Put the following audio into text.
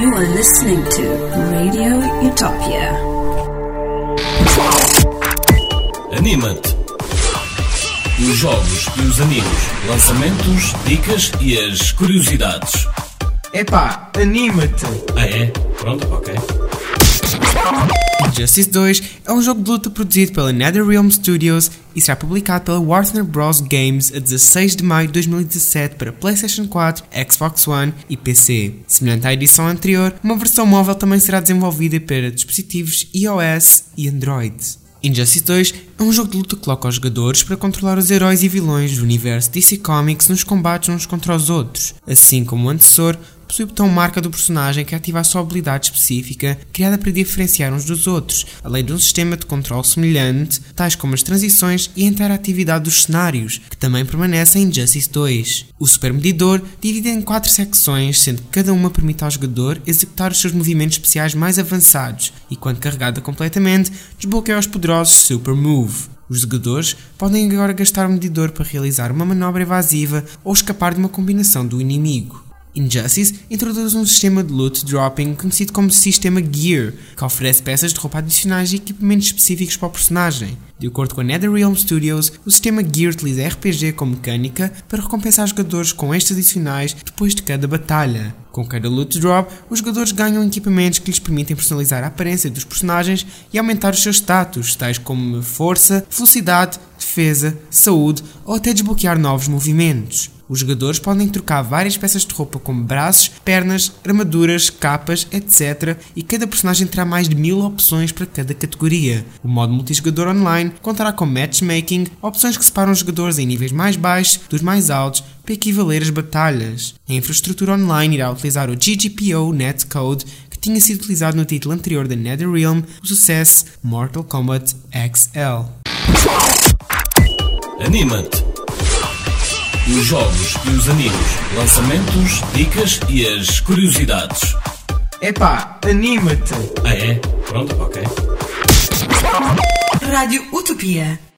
You are listening to Radio Utopia. Anima-te. Os jogos e os animes, lançamentos, dicas e as curiosidades. Epá, anima-te! Ah é? Pronto, ok. Injustice 2 é um jogo de luta produzido pela NetherRealm Studios e será publicado pela Warner Bros. Games a 16 de maio de 2017 para PlayStation 4, Xbox One e PC. Semelhante à edição anterior, uma versão móvel também será desenvolvida para dispositivos iOS e Android. Injustice 2 é um jogo de luta que coloca os jogadores para controlar os heróis e vilões do universo DC Comics nos combates uns contra os outros. Assim como o antecessor, possui o botão marca do personagem que ativa a sua habilidade específica, criada para diferenciar uns dos outros, além de um sistema de controle semelhante, tais como as transições e a interatividade dos cenários, que também permanecem em Justice 2. O Super Medidor divide em quatro secções, sendo que cada uma permite ao jogador executar os seus movimentos especiais mais avançados, e quando carregada completamente, desbloqueia os poderosos Super Move. Os jogadores podem agora gastar o medidor para realizar uma manobra evasiva ou escapar de uma combinação do inimigo. Injustice introduz um sistema de loot dropping conhecido como Sistema Gear, que oferece peças de roupa adicionais e equipamentos específicos para o personagem. De acordo com a NetherRealm Studios, o sistema Gear utiliza RPG como mecânica para recompensar jogadores com estes adicionais depois de cada batalha. Com cada loot drop, os jogadores ganham equipamentos que lhes permitem personalizar a aparência dos personagens e aumentar os seus status, tais como força, velocidade, defesa, saúde ou até desbloquear novos movimentos. Os jogadores podem trocar várias peças de roupa como braços, pernas, armaduras, capas, etc. E cada personagem terá mais de mil opções para cada categoria. O modo multijogador online contará com matchmaking, opções que separam os jogadores em níveis mais baixos dos mais altos para equivaler as batalhas. A infraestrutura online irá utilizar o GGPO Netcode que tinha sido utilizado no título anterior da NetherRealm, o sucesso Mortal Kombat XL. Anima-te. Os jogos e os animes, lançamentos, dicas e as curiosidades. Epá, anima-te! Ah é? Pronto, ok. Radio Utopia.